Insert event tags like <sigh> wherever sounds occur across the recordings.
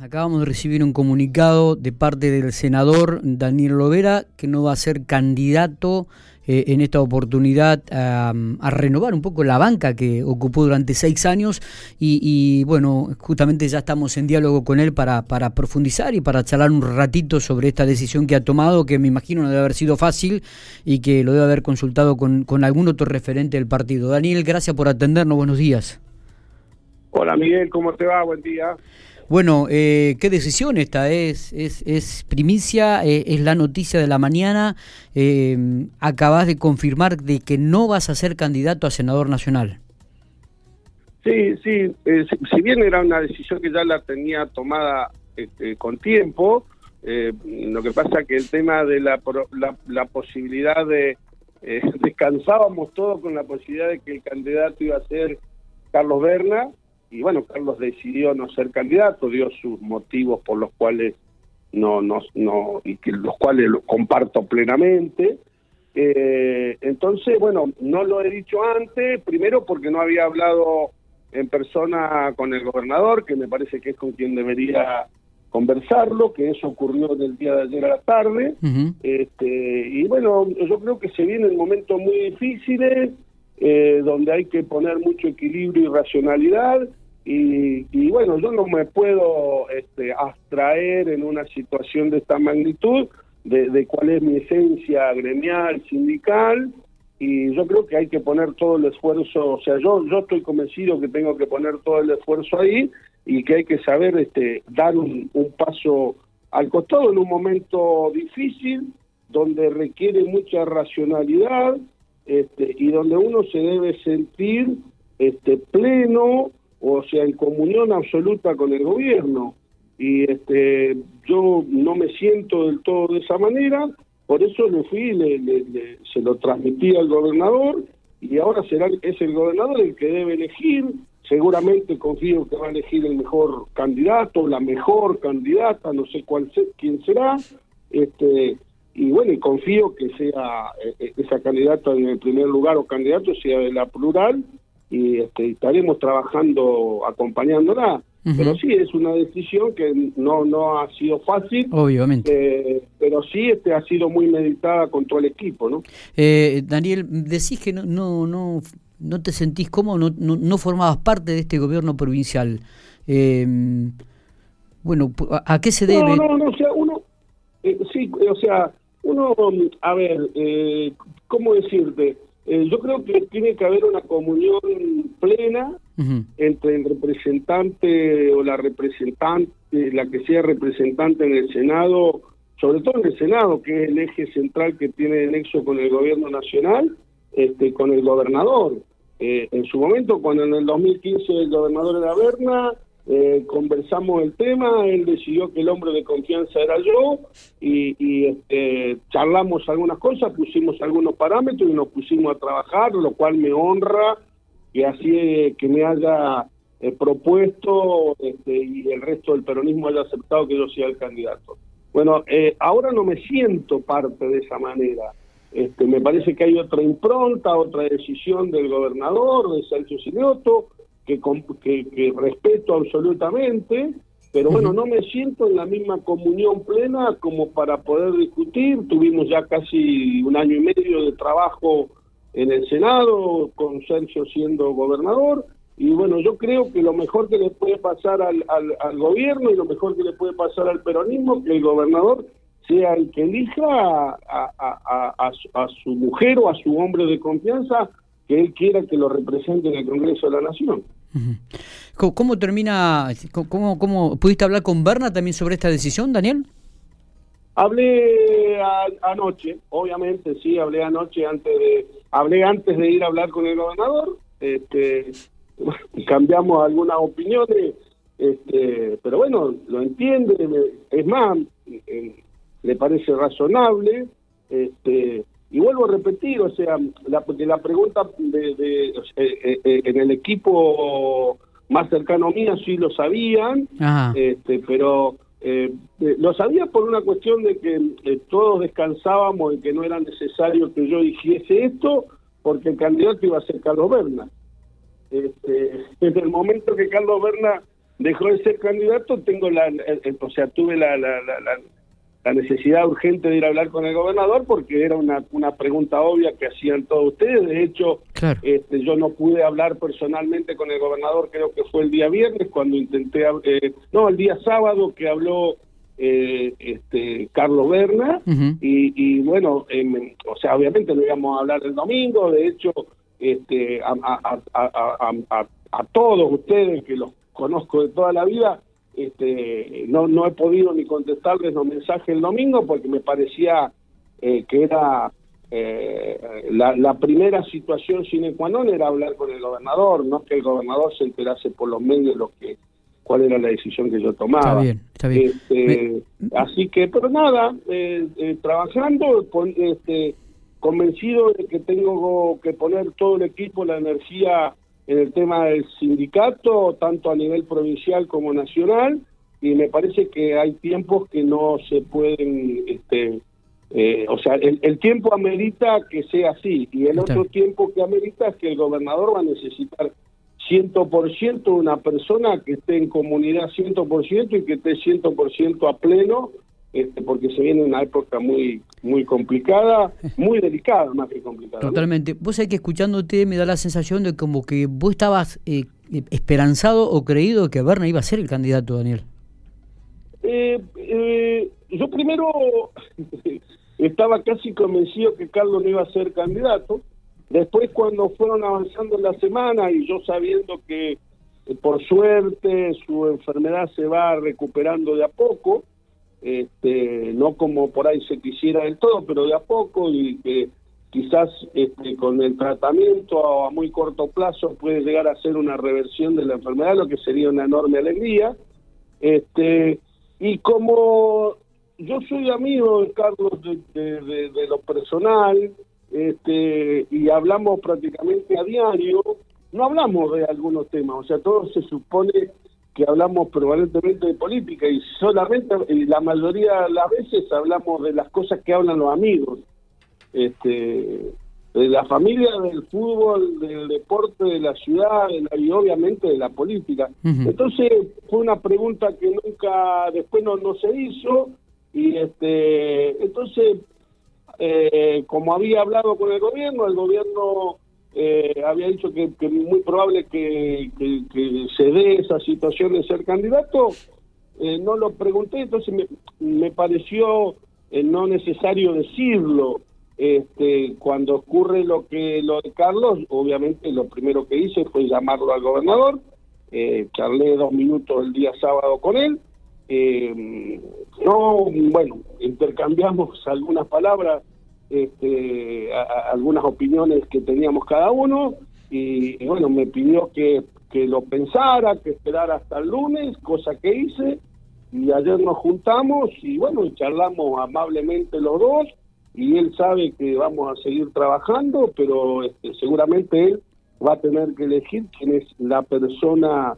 Acabamos de recibir un comunicado de parte del senador Daniel Lovera que no va a ser candidato eh, en esta oportunidad a, renovar un poco la banca que ocupó durante seis años y, bueno, justamente ya estamos en diálogo con él para, profundizar y para charlar un ratito sobre esta decisión que ha tomado, que me imagino no debe haber sido fácil y que lo debe haber consultado con, con algún otro referente del partido. Daniel, gracias por atendernos, buenos días. Hola Miguel, ¿cómo te va? Buen día. Bueno, eh, ¿qué decisión esta es? ¿Es, es primicia? Eh, ¿Es la noticia de la mañana? Eh, acabas de confirmar de que no vas a ser candidato a senador nacional. Sí, sí, eh, si, bien era una decisión que ya la tenía tomada este, con tiempo, lo que pasa que el tema de la, la, la posibilidad de... <laughs> descansábamos todos con la posibilidad de que el candidato iba a ser Carlos Berna, y bueno, Carlos decidió no ser candidato, dio sus motivos por los cuales no, no, no y que los cuales lo comparto plenamente. Eh, entonces, bueno, no lo he dicho antes, primero porque no había hablado en persona con el gobernador, que me parece que es con quien debería conversarlo, que eso ocurrió en el día de ayer a la tarde. este, y bueno, yo creo que se vienen momentos muy difíciles, eh, donde hay que poner mucho equilibrio y racionalidad. Y, bueno, yo no me puedo este, abstraer en una situación de esta magnitud de, cuál es mi esencia gremial, sindical, y yo creo que hay que poner todo el esfuerzo, o sea, yo yo estoy convencido que tengo que poner todo el esfuerzo ahí y que hay que saber este dar un, un paso al costado en un momento difícil donde requiere mucha racionalidad, este, y donde uno se debe sentir este, pleno, o sea, en comunión absoluta con el gobierno. Y este, yo no me siento del todo de esa manera, por eso lo fui, le, se lo transmití al gobernador y ahora será es el gobernador el que debe elegir. Seguramente confío que va a elegir el mejor candidato, la mejor candidata, no sé cuál quién será. Este, y bueno, y confío que sea eh, eh, esa candidata en el primer lugar o candidato sea de la plural y este, estaremos trabajando acompañándola. Pero sí, es una decisión que no no ha sido fácil. Obviamente. Eh, pero sí este, ha sido muy meditada con todo el equipo, ¿no? Daniel, decís que no, no, no, no te sentís cómodo, no, no, no formabas parte de este gobierno provincial. bueno, ¿a qué se debe? No, no, no, o sea, uno, sí, o sea, uno, a ver, eh, ¿cómo decirte? Eh, yo creo que tiene que haber una comunión plena entre el representante o la representante, la que sea representante en el Senado, sobre todo en el Senado, que es el eje central que tiene el nexo con el gobierno nacional, este, con el gobernador. Eh, en su momento, cuando en el 2015 el gobernador era Berna, eh, conversamos el tema, él decidió que el hombre de confianza era yo y, este, charlamos algunas cosas, pusimos algunos parámetros y nos pusimos a trabajar, lo cual me honra que así que me haya eh, propuesto este, y el resto del peronismo haya aceptado que yo sea el candidato. Bueno, eh, ahora no me siento parte de esa manera. Este, me parece que hay otra impronta, otra decisión del gobernador, de Sergio Sineoto, que, que, respeto absolutamente, pero bueno, no me siento en la misma comunión plena como para poder discutir. Tuvimos ya casi un año y medio de trabajo en el Senado, con Sergio siendo gobernador, y bueno, yo creo que lo mejor que le puede pasar al, al, gobierno y lo mejor que le puede pasar al peronismo, que el gobernador sea el que elija a, a, a, a, su mujer o a su hombre de confianza que él quiera que lo represente en el Congreso de la Nación. ¿Cómo, termina, cómo, pudiste hablar con Berna también sobre esta decisión, Daniel? Hablé anoche, obviamente, sí, hablé anoche antes de, hablé antes de ir a hablar con el gobernador, este, <laughs> cambiamos algunas opiniones, este, pero bueno, lo entiende, es más, eh, le parece razonable, este, y vuelvo a repetir, o sea, la, la pregunta de, de eh, eh, eh, en el equipo más cercano a mí sí lo sabían, este, pero lo sabía por una cuestión de que todos descansábamos y que no era necesario que yo dijese esto, porque el candidato iba a ser Carlos Berna. Este, <laughs> en el momento que Carlos Berna dejó de ser candidato, tengo la, o sea, tuve la, la, la, necesidad urgente de ir a hablar con el gobernador porque era una, una pregunta obvia que hacían todos ustedes. De hecho, este, yo no pude hablar personalmente con el gobernador, creo que fue el día viernes cuando intenté, eh, no, el día sábado que habló eh, este Carlos Berna y, y, bueno, em, o sea, obviamente no íbamos a hablar el domingo, de hecho, este, a, a, a, a, todos ustedes que los conozco de toda la vida, este, no, no he podido ni contestarles los mensajes el domingo porque me parecía eh, que era eh, la, la, primera situación sine qua non era hablar con el gobernador, no que el gobernador se enterase por los medios lo que cuál era la decisión que yo tomaba. Está bien, está bien. Este, así que, pero nada, eh, eh, trabajando, este, convencido de que tengo que poner todo el equipo, la energía en el tema del sindicato, tanto a nivel provincial como nacional, y me parece que hay tiempos que no se pueden, este, eh, o sea, el, el, tiempo amerita que sea así, y el otro tiempo que amerita es que el gobernador va a necesitar 100% una persona que esté en comunidad 100% y que esté 100% a pleno, este, porque se viene una época muy muy complicada, <laughs> muy delicada más que complicada. Totalmente. Vos sabés que escuchándote me da la sensación de como que vos estabas eh, esperanzado o creído que Berna iba a ser el candidato, Daniel. Eh, eh, yo primero <laughs> estaba casi convencido que Carlos no iba a ser candidato, Después cuando fueron avanzando en la semana y yo sabiendo que eh, por suerte su enfermedad se va recuperando de a poco, este, no como por ahí se quisiera del todo, pero de a poco y que quizás este, con el tratamiento a muy corto plazo puede llegar a ser una reversión de la enfermedad, lo que sería una enorme alegría. Este, y como yo soy amigo de Carlos de, de lo personal, este, y hablamos prácticamente a diario, no hablamos de algunos temas, o sea, todo se supone que hablamos permanentemente de política y solamente, y la mayoría de las veces hablamos de las cosas que hablan los amigos, este, de la familia, del fútbol, del deporte, de la ciudad y obviamente de la política. Entonces fue una pregunta que nunca después no, no se hizo y este entonces eh, como había hablado con el gobierno, el gobierno eh, había dicho que, es muy probable que, se dé esa situación de ser candidato. Eh, no lo pregunté, entonces me, pareció no necesario decirlo. Este, cuando ocurre lo que lo de Carlos, obviamente lo primero que hice fue llamarlo al gobernador. charlé dos minutos el día sábado con él. no, bueno, intercambiamos <laughs> algunas palabras este, algunas opiniones que teníamos cada uno y, bueno, me pidió que, que lo pensara, que esperara hasta el lunes, cosa que hice y ayer nos juntamos y bueno, charlamos amablemente los dos y él sabe que vamos a seguir trabajando, pero este, seguramente él va a tener que elegir quién es la persona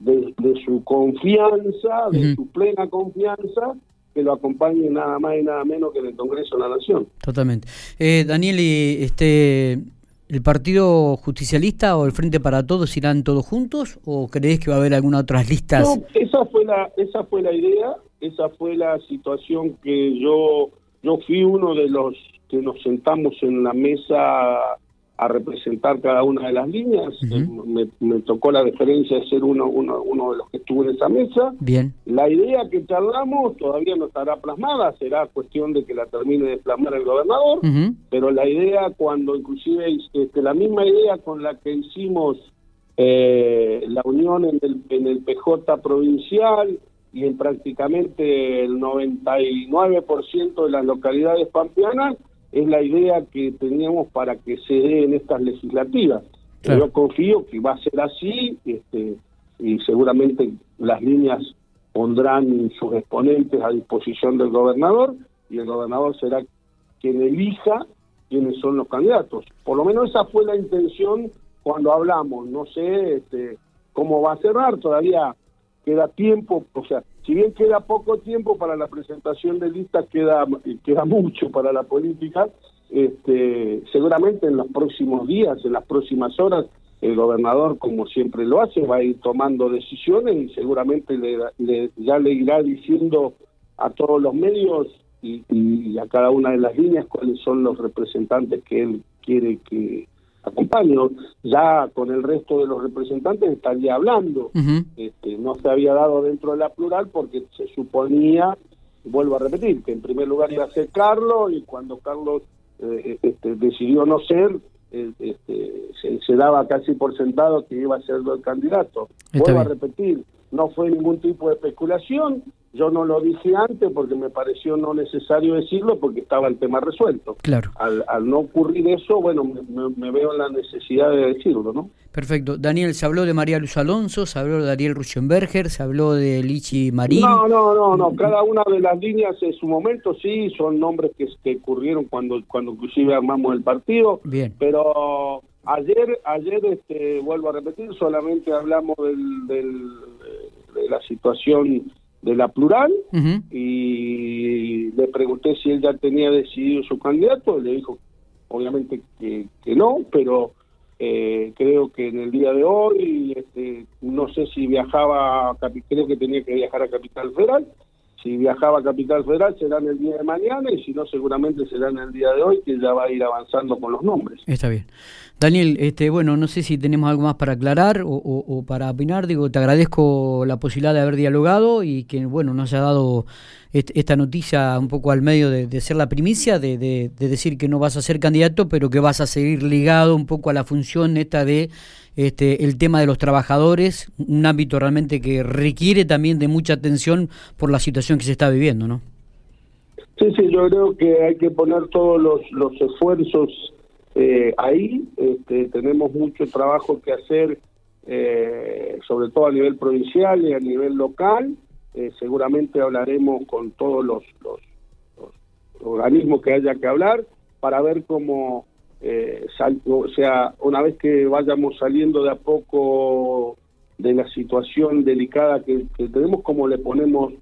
de, su confianza, de su plena confianza, que lo acompañe nada más y nada menos que en el Congreso de la Nación. Totalmente. Eh, Daniel, este, ¿el Partido Justicialista o el Frente para Todos irán todos juntos o crees que va a haber algunas otras <laughs> listas? No, esa fue la, esa fue la idea, esa fue la situación que yo, yo fui uno de los que nos sentamos en la mesa a representar cada una de las líneas. Eh, me, tocó la diferencia de ser uno, uno, uno de los que estuvo en esa mesa. Bien. La idea que charlamos todavía no estará plasmada, será cuestión de que la termine de plasmar el gobernador, pero la idea cuando inclusive este, la misma idea con la que hicimos eh, la unión en el, en el PJ provincial y en prácticamente el 99% de las localidades pampeanas, es la idea que teníamos para que se dé en estas legislativas. Yo confío que va a ser así este, y seguramente las líneas pondrán sus exponentes a disposición del gobernador y el gobernador será quien elija quiénes son los candidatos. Por lo menos esa fue la intención cuando hablamos. No sé este, cómo va a cerrar, todavía queda tiempo, o sea, si bien queda poco tiempo para la presentación de listas, queda, queda mucho para la política, este, seguramente en los próximos días, en las próximas horas, el gobernador, como siempre lo hace, va a ir tomando decisiones y seguramente le, ya le irá diciendo a todos los medios y, a cada una de las líneas cuáles son los representantes que él quiere que acompañen. Ya con el resto de los representantes estaría hablando. este, no se había dado dentro de la plural porque se suponía, vuelvo a repetir, que en primer lugar iba a ser Carlos y cuando Carlos eh, este, decidió no ser, eh, este, se, daba casi por sentado que iba a ser el candidato. Vuelvo a repetir, no fue ningún tipo de especulación, yo no lo dije antes porque me pareció no necesario decirlo porque estaba el tema resuelto. Claro. Al, no ocurrir eso, bueno, me, veo en la necesidad de decirlo, ¿no? Perfecto. Daniel, se habló de María Luz Alonso, se habló de Daniel Ruschenberger, se habló de Lichi Marín. No, no, no, no. Cada una de las líneas en su momento sí son nombres que, que ocurrieron cuando, cuando inclusive armamos el partido. Bien. Pero ayer, ayer este, vuelvo a repetir, solamente hablamos del, del de la situación de la plural y le pregunté si él ya tenía decidido su candidato, le dijo obviamente que, que no, pero eh, creo que en el día de hoy, este, no sé si viajaba, creo que tenía que viajar a Capital Federal, si viajaba a Capital Federal será en el día de mañana y si no seguramente será en el día de hoy que ya va a ir avanzando con los nombres. Está bien. Daniel, este, bueno, no sé si tenemos algo más para aclarar o, para opinar. Digo, te agradezco la posibilidad de haber dialogado y que, bueno, nos haya dado esta noticia un poco al medio de, ser la primicia, de, de, decir que no vas a ser candidato, pero que vas a seguir ligado un poco a la función esta de este, el tema de los trabajadores, un ámbito realmente que requiere también de mucha atención por la situación que se está viviendo, ¿no? Sí, sí, yo creo que hay que poner todos los, los esfuerzos eh, ahí. Este, tenemos mucho trabajo que hacer, eh, sobre todo a nivel provincial y a nivel local. Eh, seguramente hablaremos con todos los, los, organismos que haya que hablar para ver cómo eh, o sea, una vez que vayamos saliendo de a poco de la situación delicada que, tenemos, como le ponemos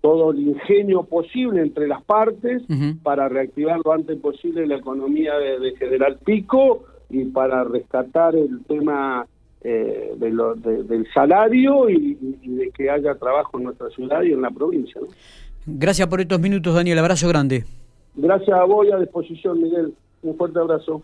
todo el ingenio posible entre las partes para reactivar lo antes posible la economía de, General Pico y para rescatar el tema eh, de lo, del salario y, de que haya trabajo en nuestra ciudad y en la provincia. Gracias por estos minutos, Daniel. Abrazo grande. Gracias a vos y a disposición, Miguel. Un fuerte abrazo.